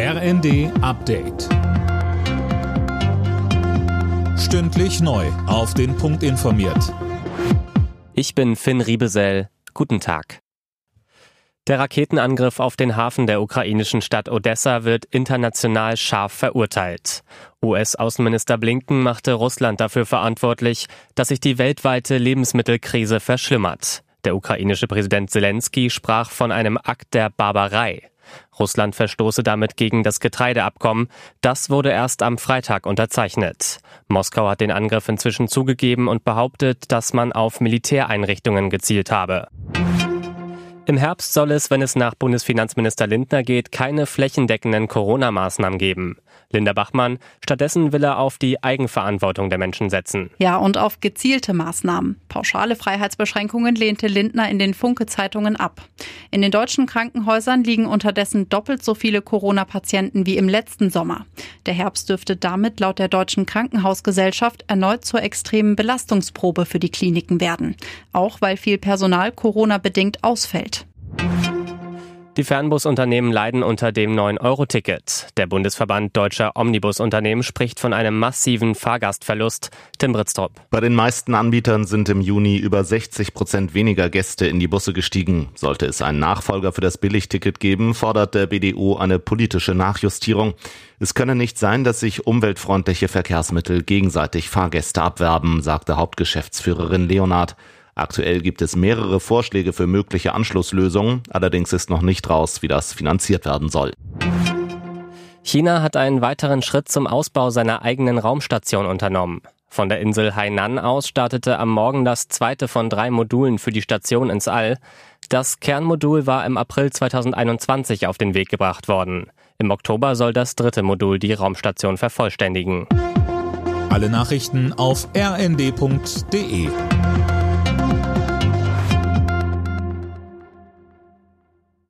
RND Update. Stündlich neu. Auf den Punkt informiert. Ich bin Finn Riebesell. Guten Tag. Der Raketenangriff auf den Hafen der ukrainischen Stadt Odessa wird international scharf verurteilt. US-Außenminister Blinken machte Russland dafür verantwortlich, dass sich die weltweite Lebensmittelkrise verschlimmert. Der ukrainische Präsident Zelensky sprach von einem Akt der Barbarei. Russland verstoße damit gegen das Getreideabkommen. Das wurde erst am Freitag unterzeichnet. Moskau hat den Angriff inzwischen zugegeben und behauptet, dass man auf Militäreinrichtungen gezielt habe. Im Herbst soll es, wenn es nach Bundesfinanzminister Lindner geht, keine flächendeckenden Corona-Maßnahmen geben. Linda Bachmann, stattdessen will er auf die Eigenverantwortung der Menschen setzen. Ja, und auf gezielte Maßnahmen. Pauschale Freiheitsbeschränkungen lehnte Lindner in den Funke-Zeitungen ab. In den deutschen Krankenhäusern liegen unterdessen doppelt so viele Corona-Patienten wie im letzten Sommer. Der Herbst dürfte damit laut der Deutschen Krankenhausgesellschaft erneut zur extremen Belastungsprobe für die Kliniken werden. Auch weil viel Personal Corona-bedingt ausfällt. Die Fernbusunternehmen leiden unter dem 9-Euro-Ticket. Der Bundesverband deutscher Omnibusunternehmen spricht von einem massiven Fahrgastverlust. Tim Britztrup. Bei den meisten Anbietern sind im Juni über 60 Prozent weniger Gäste in die Busse gestiegen. Sollte es einen Nachfolger für das Billigticket geben, fordert der BDU eine politische Nachjustierung. Es könne nicht sein, dass sich umweltfreundliche Verkehrsmittel gegenseitig Fahrgäste abwerben, sagte Hauptgeschäftsführerin Leonard. Aktuell gibt es mehrere Vorschläge für mögliche Anschlusslösungen, allerdings ist noch nicht raus, wie das finanziert werden soll. China hat einen weiteren Schritt zum Ausbau seiner eigenen Raumstation unternommen. Von der Insel Hainan aus startete am Morgen das zweite von drei Modulen für die Station ins All. Das Kernmodul war im April 2021 auf den Weg gebracht worden. Im Oktober soll das dritte Modul die Raumstation vervollständigen. Alle Nachrichten auf rnd.de